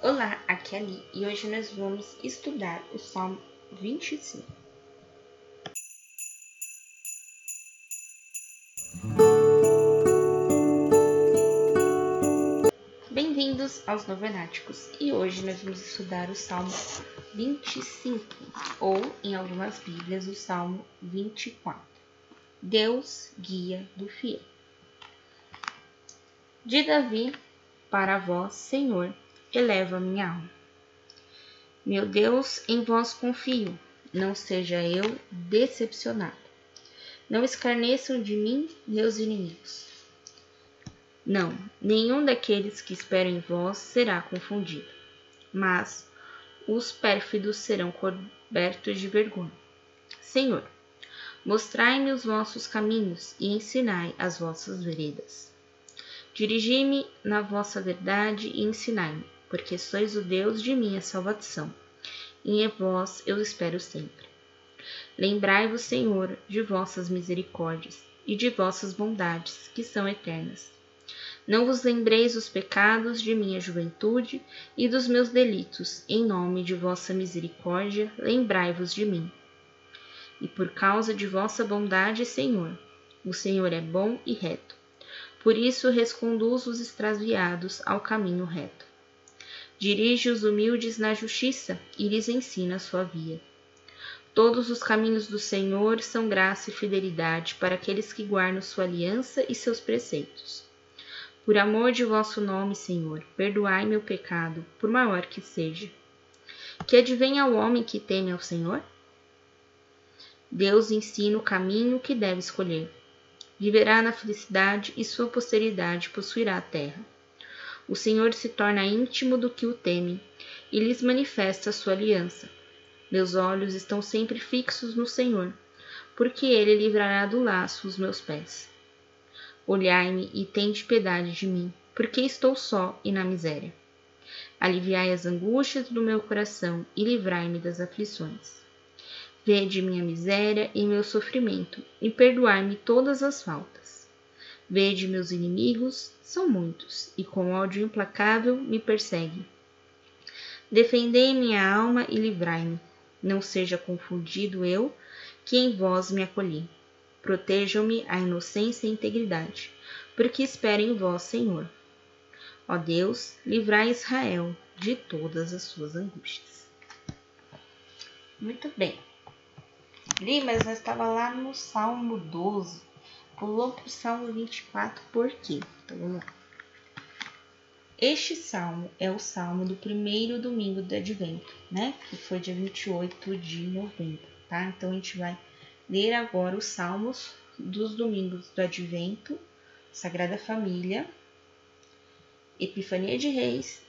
Olá, aqui é Ali e hoje nós vamos estudar o Salmo 25. Bem-vindos aos Novenáticos e hoje nós vamos estudar o Salmo 25 ou, em algumas Bíblias, o Salmo 24. Deus guia do fiel. De Davi para vós, Senhor, eleva minha alma. Meu Deus, em vós confio, não seja eu decepcionado. Não escarneçam de mim meus inimigos. Não, nenhum daqueles que esperam em vós será confundido, mas os pérfidos serão cobertos de vergonha. Senhor, mostrai-me os vossos caminhos e ensinai as vossas veredas. Dirigi-me na vossa verdade e ensinai-me, porque sois o Deus de minha salvação, e em vós eu espero sempre. Lembrai-vos, Senhor, de vossas misericórdias e de vossas bondades, que são eternas. Não vos lembreis os pecados de minha juventude e dos meus delitos, em nome de vossa misericórdia, lembrai-vos de mim. E por causa de vossa bondade, Senhor, o Senhor é bom e reto por isso resconduz os extraviados ao caminho reto. Dirige os humildes na justiça e lhes ensina a sua via. Todos os caminhos do Senhor são graça e fidelidade para aqueles que guardam sua aliança e seus preceitos. Por amor de vosso nome, Senhor, perdoai meu pecado, por maior que seja. Que advenha o homem que teme ao Senhor? Deus ensina o caminho que deve escolher viverá na felicidade e sua posteridade possuirá a terra. O Senhor se torna íntimo do que o teme e lhes manifesta a sua aliança. Meus olhos estão sempre fixos no Senhor, porque ele livrará do laço os meus pés. Olhai-me e tende piedade de mim, porque estou só e na miséria. Aliviai as angústias do meu coração e livrai-me das aflições. Vede minha miséria e meu sofrimento, e perdoai-me todas as faltas. Vede meus inimigos, são muitos, e com ódio implacável me perseguem. Defendei minha alma e livrai-me. Não seja confundido eu, que em vós me acolhi. Protejam-me a inocência e a integridade, porque espero em vós, Senhor. Ó Deus, livrai Israel de todas as suas angústias. Muito bem. Li, mas nós estava lá no Salmo 12. Pulou para o Salmo 24, por quê? Então vamos lá. Este salmo é o salmo do primeiro domingo do advento, né? Que foi dia 28 de novembro, tá? Então a gente vai ler agora os salmos dos domingos do advento, Sagrada Família, Epifania de Reis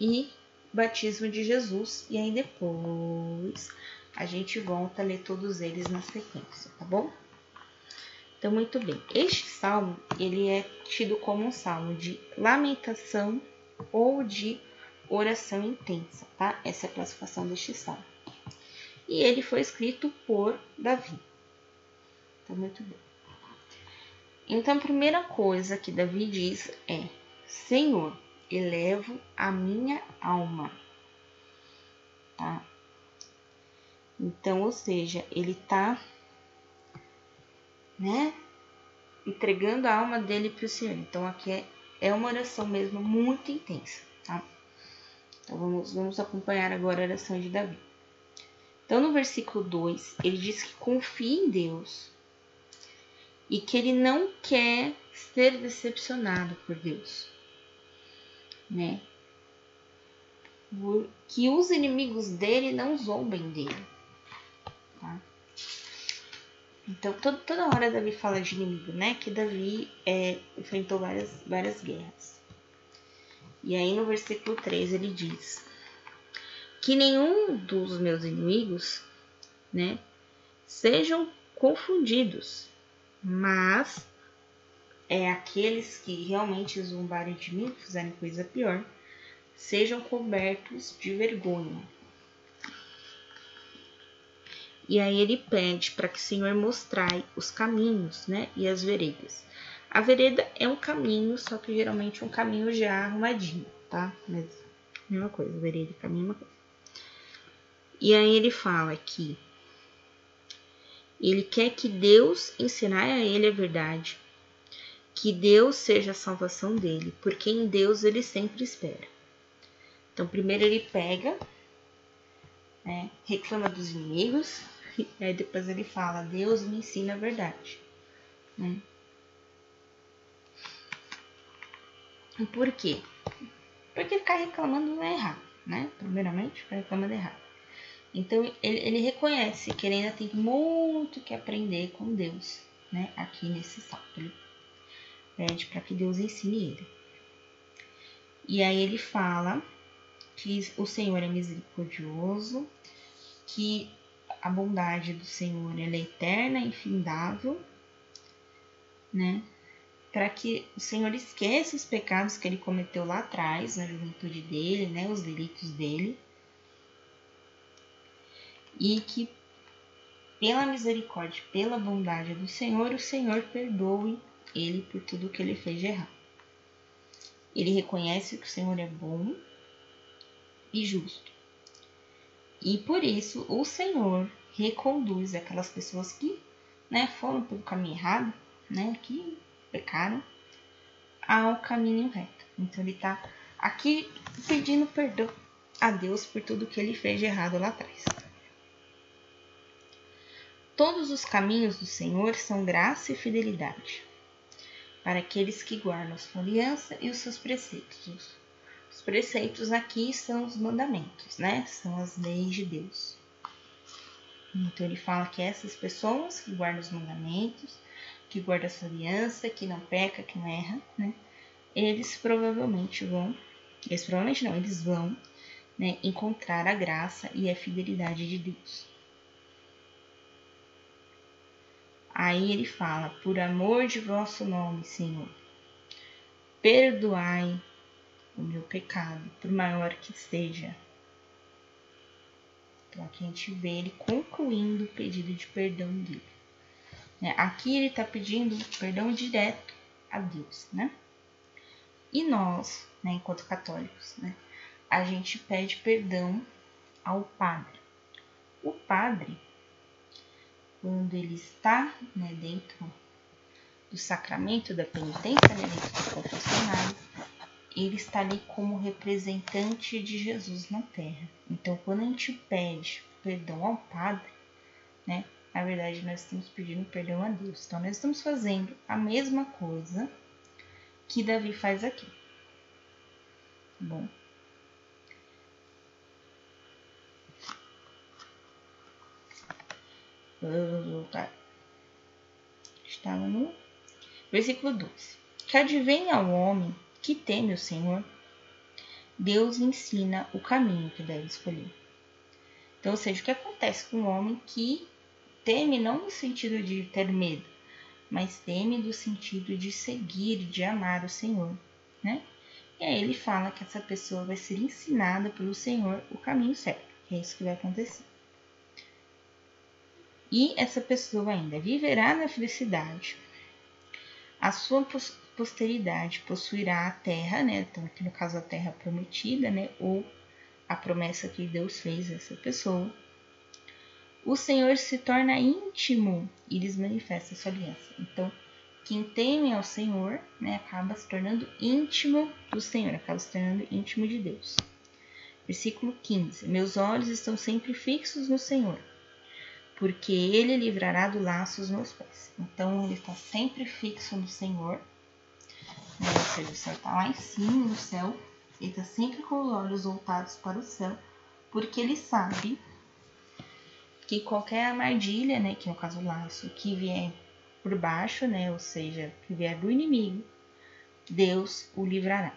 e Batismo de Jesus. E aí depois a gente volta a ler todos eles na sequência, tá bom? Então, muito bem. Este salmo, ele é tido como um salmo de lamentação ou de oração intensa, tá? Essa é a classificação deste salmo. E ele foi escrito por Davi. Então, muito bem. Então, a primeira coisa que Davi diz é: Senhor, elevo a minha alma. Tá? Então, ou seja, ele está, né, entregando a alma dele para o Senhor. Então, aqui é, é uma oração mesmo muito intensa, tá? Então, vamos, vamos acompanhar agora a oração de Davi. Então, no versículo 2, ele diz que confia em Deus e que ele não quer ser decepcionado por Deus, né? Que os inimigos dele não zombem dele. Tá? Então, todo, toda hora Davi fala de inimigo, né? Que Davi é, enfrentou várias, várias guerras. E aí no versículo 3 ele diz: Que nenhum dos meus inimigos, né, sejam confundidos, mas é aqueles que realmente zombarem de mim, fizerem coisa pior, sejam cobertos de vergonha. E aí ele pede para que o Senhor mostrai os caminhos, né, e as veredas. A vereda é um caminho, só que geralmente um caminho já arrumadinho, tá? Mas mesma coisa, vereda e caminho, mesma coisa. E aí ele fala que ele quer que Deus ensinar a ele a verdade, que Deus seja a salvação dele, porque em Deus ele sempre espera. Então, primeiro ele pega, né, reclama dos inimigos, aí depois ele fala: Deus me ensina a verdade. Né? Por quê? Porque ficar reclamando não é errado, né? Primeiramente, ficar reclamando é errado. Então ele, ele reconhece que ele ainda tem muito que aprender com Deus, né? Aqui nesse salto. Ele pede para que Deus ensine ele. E aí ele fala que o Senhor é misericordioso, que a bondade do Senhor ela é eterna, infindável, né? Para que o Senhor esqueça os pecados que ele cometeu lá atrás, na juventude dele, né? Os delitos dele e que pela misericórdia, pela bondade do Senhor, o Senhor perdoe ele por tudo que ele fez de errado. Ele reconhece que o Senhor é bom e justo. E por isso o Senhor reconduz aquelas pessoas que né, foram pelo caminho errado, né, que pecaram, ao caminho reto. Então ele está aqui pedindo perdão a Deus por tudo que ele fez de errado lá atrás. Todos os caminhos do Senhor são graça e fidelidade para aqueles que guardam a sua aliança e os seus preceitos. Os preceitos aqui são os mandamentos, né? São as leis de Deus. Então ele fala que essas pessoas que guardam os mandamentos, que guardam a sua aliança, que não peca, que não erra, né? Eles provavelmente vão, eles provavelmente não, eles vão né, encontrar a graça e a fidelidade de Deus. Aí ele fala: Por amor de vosso nome, Senhor, perdoai o meu pecado, por maior que seja. Então aqui a gente vê ele concluindo o pedido de perdão dele. Né? Aqui ele está pedindo perdão direto a Deus, né? E nós, né, enquanto católicos, né, a gente pede perdão ao Padre. O Padre quando ele está né, dentro do sacramento da penitência, né, dentro do confessionário, ele está ali como representante de Jesus na terra. Então, quando a gente pede perdão ao Padre, né, na verdade nós estamos pedindo perdão a Deus. Então, nós estamos fazendo a mesma coisa que Davi faz aqui. Bom, Vamos voltar. Estava no versículo 12. Que advenha ao homem que teme o Senhor, Deus ensina o caminho que deve escolher. Então, ou seja, o que acontece com o homem que teme não no sentido de ter medo, mas teme no sentido de seguir, de amar o Senhor, né? E aí ele fala que essa pessoa vai ser ensinada pelo Senhor o caminho certo, que é isso que vai acontecer. E essa pessoa ainda viverá na felicidade. A sua posteridade possuirá a terra, né? Então, aqui no caso, a terra prometida, né? Ou a promessa que Deus fez a essa pessoa. O Senhor se torna íntimo e lhes manifesta sua aliança. Então, quem teme ao Senhor, né, acaba se tornando íntimo do Senhor, acaba se tornando íntimo de Deus. Versículo 15: Meus olhos estão sempre fixos no Senhor porque ele livrará do laço os meus pés. Então ele está sempre fixo no Senhor, né? ou seja, o Senhor está lá em cima no céu, ele está sempre com os olhos voltados para o céu, porque ele sabe que qualquer armadilha, né, que no caso o laço, que vier por baixo, né, ou seja, que vier do inimigo, Deus o livrará.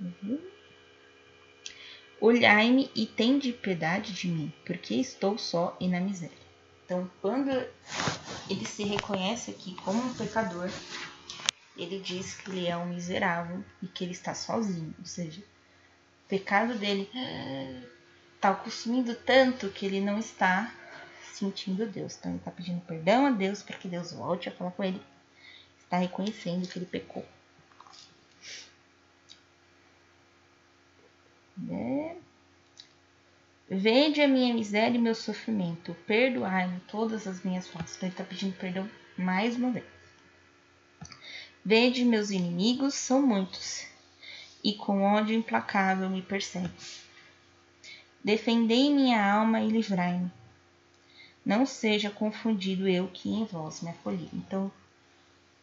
Uhum. Olhai-me e tende piedade de mim, porque estou só e na miséria. Então, quando ele se reconhece aqui como um pecador, ele diz que ele é um miserável e que ele está sozinho. Ou seja, o pecado dele está consumindo tanto que ele não está sentindo Deus. Então, ele está pedindo perdão a Deus para que Deus volte a falar com ele. Está reconhecendo que ele pecou. Né? A minha miséria e meu sofrimento, perdoai-me todas as minhas faltas. Ele está pedindo perdão mais uma vez. Vede, meus inimigos são muitos, e com ódio implacável me perseguem. Defendei minha alma e livrai-me. Não seja confundido eu que em vós me acolhi. Então,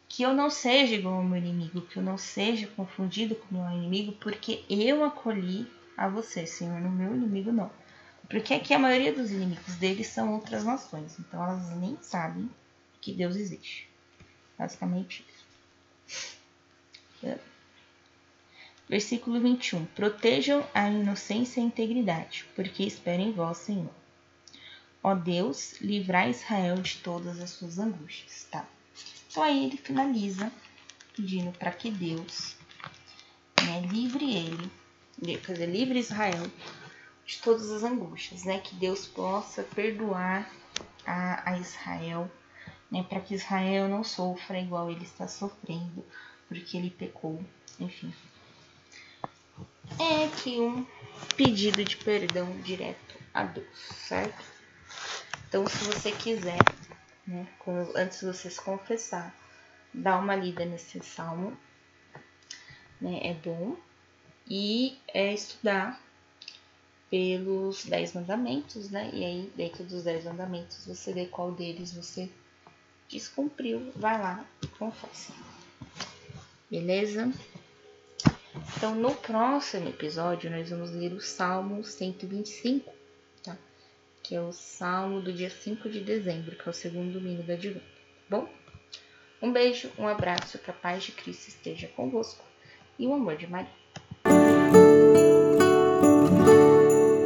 que eu não seja igual ao meu inimigo, que eu não seja confundido com o meu inimigo, porque eu acolhi a você, Senhor, no meu inimigo não. Porque aqui a maioria dos inimigos deles são outras nações, então elas nem sabem que Deus existe. Basicamente. É. Versículo 21. Protejam a inocência e a integridade, porque espero em vós, Senhor. Ó Deus, livrai Israel de todas as suas angústias. Tá? Então aí ele finaliza pedindo para que Deus né, livre ele, quer dizer, livre Israel de todas as angústias, né? Que Deus possa perdoar a, a Israel, né? Para que Israel não sofra igual ele está sofrendo, porque ele pecou, enfim. É aqui um pedido de perdão direto a Deus, certo? Então, se você quiser, né, antes de você se confessar, dá uma lida nesse salmo, né, é bom, e é estudar pelos dez mandamentos, né? E aí, dentro dos dez mandamentos, você vê qual deles você descumpriu, vai lá confessa. Beleza? Então, no próximo episódio, nós vamos ler o Salmo 125, tá? Que é o Salmo do dia 5 de dezembro, que é o segundo domingo da Advento, tá bom? Um beijo, um abraço, que a paz de Cristo esteja convosco e o amor de Maria.